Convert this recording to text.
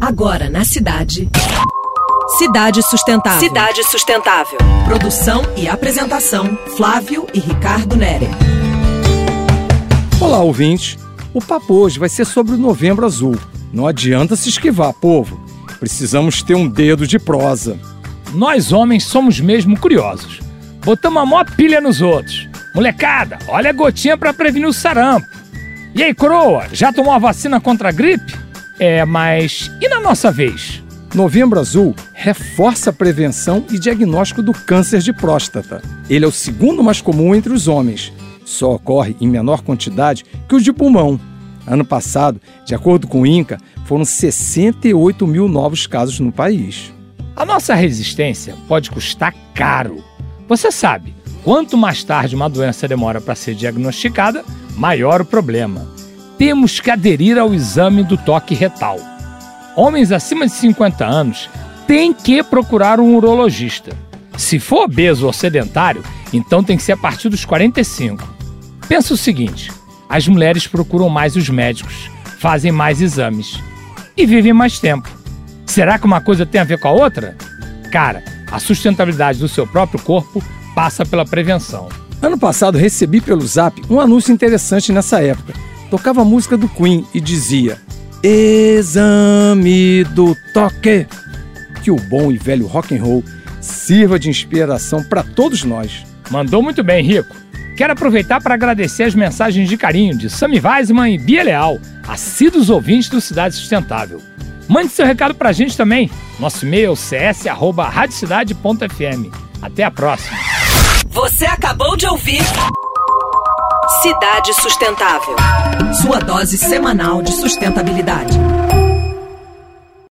Agora na cidade. Cidade Sustentável. Cidade Sustentável. Produção e apresentação: Flávio e Ricardo Nere. Olá, ouvintes. O papo hoje vai ser sobre o Novembro Azul. Não adianta se esquivar, povo. Precisamos ter um dedo de prosa. Nós homens somos mesmo curiosos. Botamos a maior pilha nos outros. Molecada, olha a gotinha para prevenir o sarampo. E aí, coroa, já tomou a vacina contra a gripe? É, mas e na nossa vez? Novembro Azul reforça a prevenção e diagnóstico do câncer de próstata. Ele é o segundo mais comum entre os homens. Só ocorre em menor quantidade que o de pulmão. Ano passado, de acordo com o INCA, foram 68 mil novos casos no país. A nossa resistência pode custar caro. Você sabe, quanto mais tarde uma doença demora para ser diagnosticada, maior o problema. Temos que aderir ao exame do toque retal homens acima de 50 anos têm que procurar um urologista. Se for obeso ou sedentário, então tem que ser a partir dos 45. Pensa o seguinte: as mulheres procuram mais os médicos, fazem mais exames e vivem mais tempo. Será que uma coisa tem a ver com a outra? Cara, a sustentabilidade do seu próprio corpo passa pela prevenção. Ano passado recebi pelo Zap um anúncio interessante nessa época. Tocava a música do Queen e dizia: Exame do Toque. Que o bom e velho rock and roll sirva de inspiração para todos nós. Mandou muito bem, Rico. Quero aproveitar para agradecer as mensagens de carinho de Sami Weisman e Bia Leal, assíduos ouvintes do Cidade Sustentável. Mande seu recado para a gente também. Nosso e-mail é cs@radiocidade.fm. Até a próxima. Você acabou de ouvir Cidade Sustentável. Sua dose semanal de sustentabilidade.